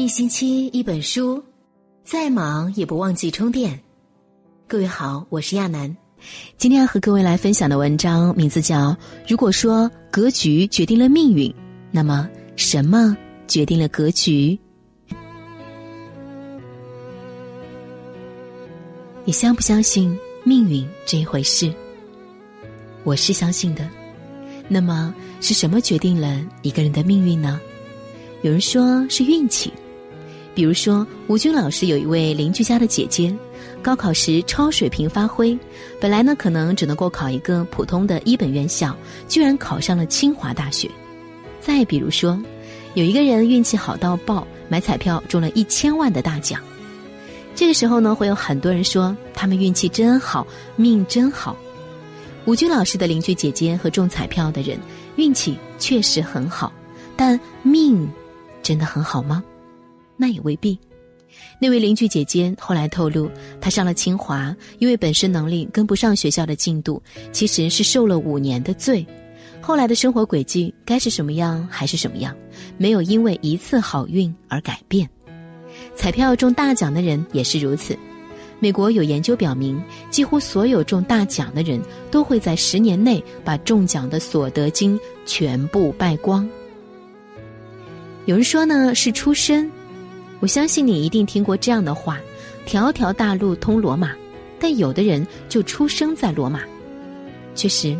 一星期一本书，再忙也不忘记充电。各位好，我是亚楠，今天要和各位来分享的文章名字叫《如果说格局决定了命运，那么什么决定了格局》？你相不相信命运这一回事？我是相信的。那么是什么决定了一个人的命运呢？有人说是运气。比如说，吴军老师有一位邻居家的姐姐，高考时超水平发挥，本来呢可能只能够考一个普通的一本院校，居然考上了清华大学。再比如说，有一个人运气好到爆，买彩票中了一千万的大奖。这个时候呢，会有很多人说他们运气真好，命真好。吴军老师的邻居姐姐和中彩票的人运气确实很好，但命真的很好吗？那也未必。那位邻居姐姐后来透露，她上了清华，因为本身能力跟不上学校的进度，其实是受了五年的罪。后来的生活轨迹该是什么样还是什么样，没有因为一次好运而改变。彩票中大奖的人也是如此。美国有研究表明，几乎所有中大奖的人都会在十年内把中奖的所得金全部败光。有人说呢是出身。我相信你一定听过这样的话：“条条大路通罗马，但有的人就出生在罗马。”确实，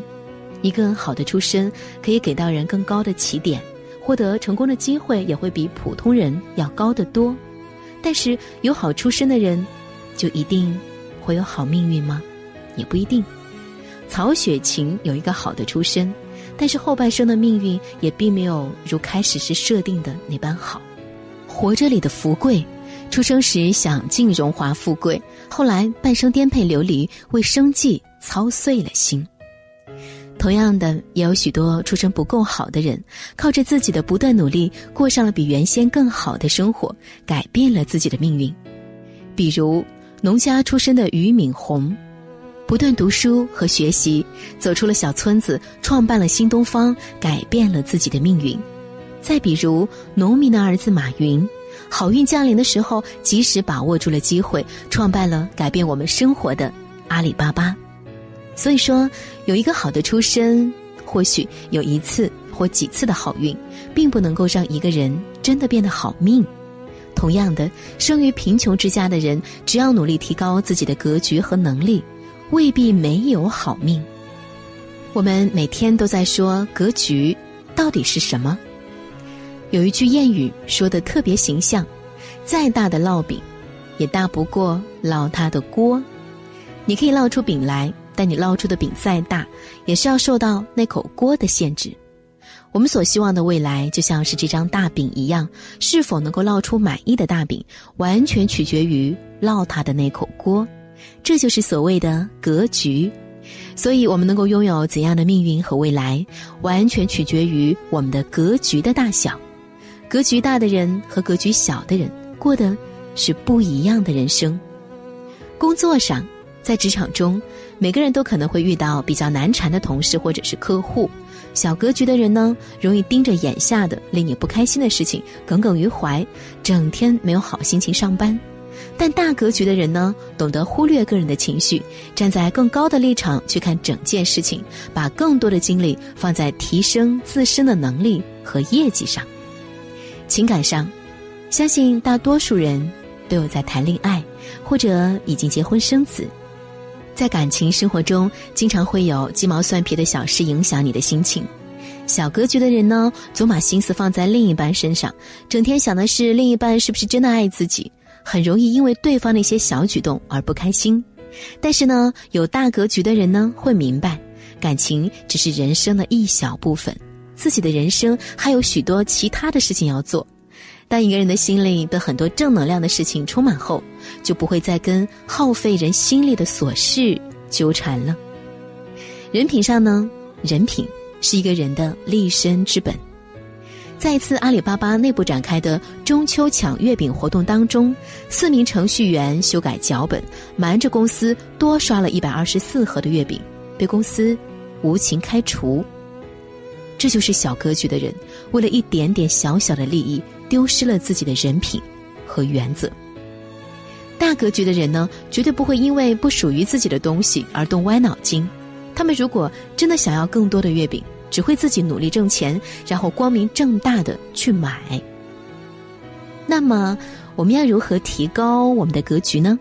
一个好的出身可以给到人更高的起点，获得成功的机会也会比普通人要高得多。但是，有好出身的人，就一定会有好命运吗？也不一定。曹雪芹有一个好的出身，但是后半生的命运也并没有如开始时设定的那般好。活着里的福贵，出生时享尽荣华富贵，后来半生颠沛流离，为生计操碎了心。同样的，也有许多出身不够好的人，靠着自己的不断努力，过上了比原先更好的生活，改变了自己的命运。比如农家出身的俞敏洪，不断读书和学习，走出了小村子，创办了新东方，改变了自己的命运。再比如，农民的儿子马云，好运降临的时候，及时把握住了机会，创办了改变我们生活的阿里巴巴。所以说，有一个好的出身，或许有一次或几次的好运，并不能够让一个人真的变得好命。同样的，生于贫穷之家的人，只要努力提高自己的格局和能力，未必没有好命。我们每天都在说格局到底是什么？有一句谚语说的特别形象：“再大的烙饼，也大不过烙它的锅。你可以烙出饼来，但你烙出的饼再大，也是要受到那口锅的限制。我们所希望的未来，就像是这张大饼一样，是否能够烙出满意的大饼，完全取决于烙它的那口锅。这就是所谓的格局。所以，我们能够拥有怎样的命运和未来，完全取决于我们的格局的大小。”格局大的人和格局小的人过的是不一样的人生。工作上，在职场中，每个人都可能会遇到比较难缠的同事或者是客户。小格局的人呢，容易盯着眼下的令你不开心的事情耿耿于怀，整天没有好心情上班。但大格局的人呢，懂得忽略个人的情绪，站在更高的立场去看整件事情，把更多的精力放在提升自身的能力和业绩上。情感上，相信大多数人都有在谈恋爱，或者已经结婚生子。在感情生活中，经常会有鸡毛蒜皮的小事影响你的心情。小格局的人呢，总把心思放在另一半身上，整天想的是另一半是不是真的爱自己，很容易因为对方的一些小举动而不开心。但是呢，有大格局的人呢，会明白，感情只是人生的一小部分。自己的人生还有许多其他的事情要做。当一个人的心里被很多正能量的事情充满后，就不会再跟耗费人心力的琐事纠缠了。人品上呢，人品是一个人的立身之本。在一次阿里巴巴内部展开的中秋抢月饼活动当中，四名程序员修改脚本，瞒着公司多刷了一百二十四盒的月饼，被公司无情开除。这就是小格局的人，为了一点点小小的利益，丢失了自己的人品，和原则。大格局的人呢，绝对不会因为不属于自己的东西而动歪脑筋。他们如果真的想要更多的月饼，只会自己努力挣钱，然后光明正大的去买。那么，我们要如何提高我们的格局呢？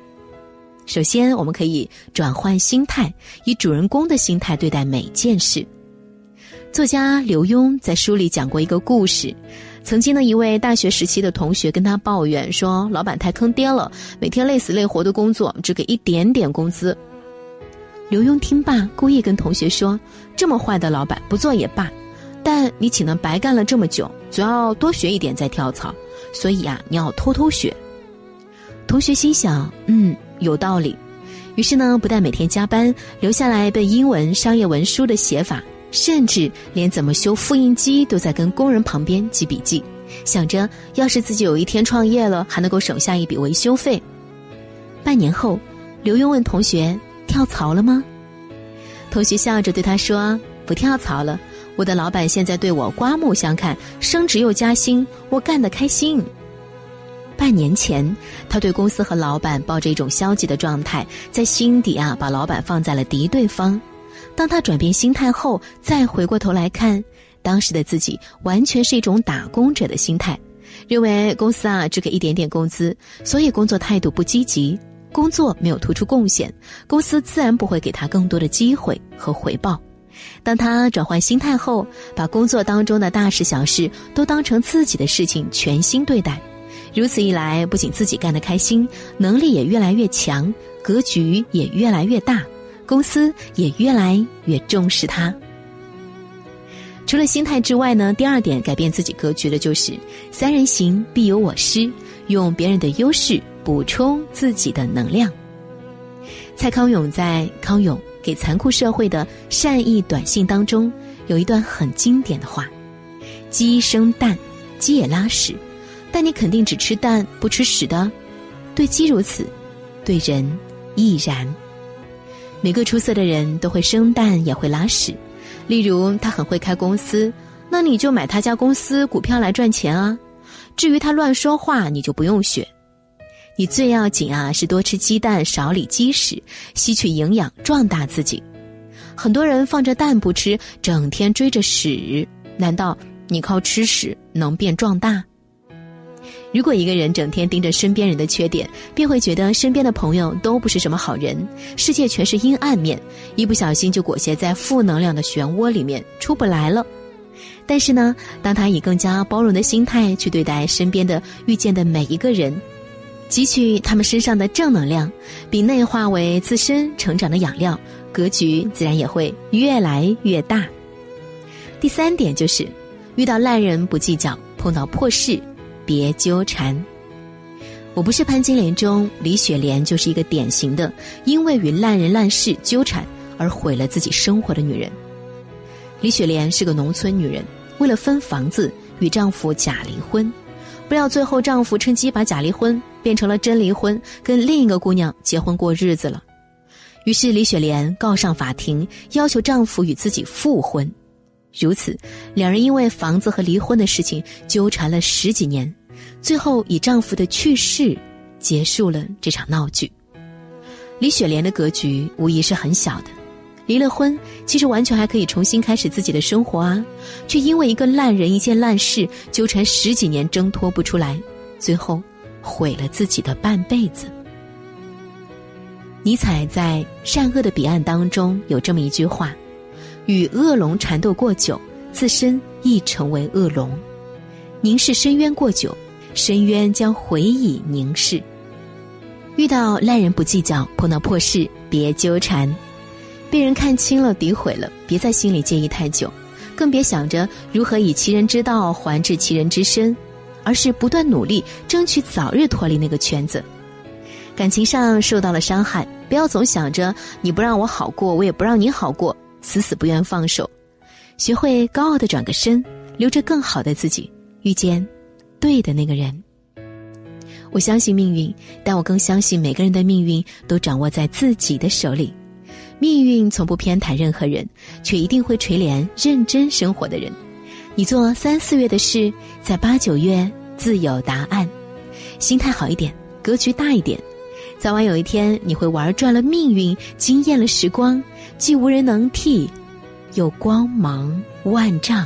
首先，我们可以转换心态，以主人公的心态对待每件事。作家刘墉在书里讲过一个故事。曾经的一位大学时期的同学跟他抱怨说：“老板太坑爹了，每天累死累活的工作，只给一点点工资。”刘墉听罢，故意跟同学说：“这么坏的老板，不做也罢。但你岂能白干了这么久？总要多学一点再跳槽。所以啊，你要偷偷学。”同学心想：“嗯，有道理。”于是呢，不但每天加班，留下来背英文、商业文书的写法。甚至连怎么修复印机都在跟工人旁边记笔记，想着要是自己有一天创业了，还能够省下一笔维修费。半年后，刘墉问同学：“跳槽了吗？”同学笑着对他说：“不跳槽了，我的老板现在对我刮目相看，升职又加薪，我干得开心。”半年前，他对公司和老板抱着一种消极的状态，在心底啊，把老板放在了敌对方。当他转变心态后，再回过头来看，当时的自己完全是一种打工者的心态，认为公司啊只给一点点工资，所以工作态度不积极，工作没有突出贡献，公司自然不会给他更多的机会和回报。当他转换心态后，把工作当中的大事小事都当成自己的事情，全心对待，如此一来，不仅自己干得开心，能力也越来越强，格局也越来越大。公司也越来越重视他。除了心态之外呢，第二点改变自己格局的就是“三人行必有我师”，用别人的优势补充自己的能量。蔡康永在《康永给残酷社会的善意短信》当中有一段很经典的话：“鸡生蛋，鸡也拉屎，但你肯定只吃蛋不吃屎的。对鸡如此，对人亦然。”每个出色的人都会生蛋，也会拉屎。例如，他很会开公司，那你就买他家公司股票来赚钱啊。至于他乱说话，你就不用学。你最要紧啊，是多吃鸡蛋，少理鸡屎，吸取营养，壮大自己。很多人放着蛋不吃，整天追着屎，难道你靠吃屎能变壮大？如果一个人整天盯着身边人的缺点，便会觉得身边的朋友都不是什么好人，世界全是阴暗面，一不小心就裹挟在负能量的漩涡里面出不来了。但是呢，当他以更加包容的心态去对待身边的遇见的每一个人，汲取他们身上的正能量，并内化为自身成长的养料，格局自然也会越来越大。第三点就是，遇到烂人不计较，碰到破事。别纠缠。我不是潘金莲中李雪莲就是一个典型的因为与烂人烂事纠缠而毁了自己生活的女人。李雪莲是个农村女人，为了分房子与丈夫假离婚，不料最后丈夫趁机把假离婚变成了真离婚，跟另一个姑娘结婚过日子了。于是李雪莲告上法庭，要求丈夫与自己复婚。如此，两人因为房子和离婚的事情纠缠了十几年。最后以丈夫的去世结束了这场闹剧。李雪莲的格局无疑是很小的，离了婚其实完全还可以重新开始自己的生活啊，却因为一个烂人一件烂事纠缠十几年挣脱不出来，最后毁了自己的半辈子。尼采在《善恶的彼岸》当中有这么一句话：“与恶龙缠斗过久，自身亦成为恶龙；凝视深渊过久。”深渊将回以凝视。遇到烂人不计较，碰到破事别纠缠。被人看清了、诋毁了，别在心里介意太久，更别想着如何以其人之道还治其人之身，而是不断努力，争取早日脱离那个圈子。感情上受到了伤害，不要总想着你不让我好过，我也不让你好过，死死不愿放手。学会高傲的转个身，留着更好的自己，遇见。对的那个人，我相信命运，但我更相信每个人的命运都掌握在自己的手里。命运从不偏袒任何人，却一定会垂怜认真生活的人。你做三四月的事，在八九月自有答案。心态好一点，格局大一点，早晚有一天你会玩转了命运，惊艳了时光，既无人能替，又光芒万丈。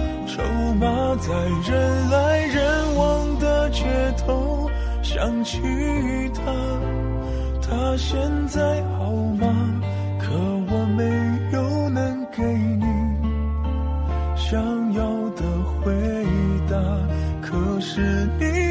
筹码，在人来人往的街头想起他，他现在好吗？可我没有能给你想要的回答，可是你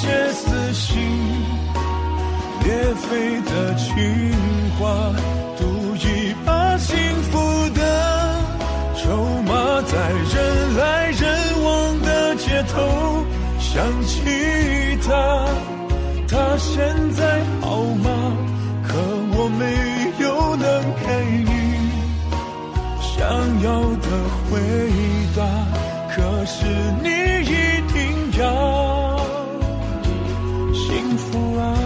些撕心裂肺的情话，赌一把幸福的筹码，在人来人往的街头想起他，他现在好吗？可我没有能给你想要的回答，可是你。幸福啊。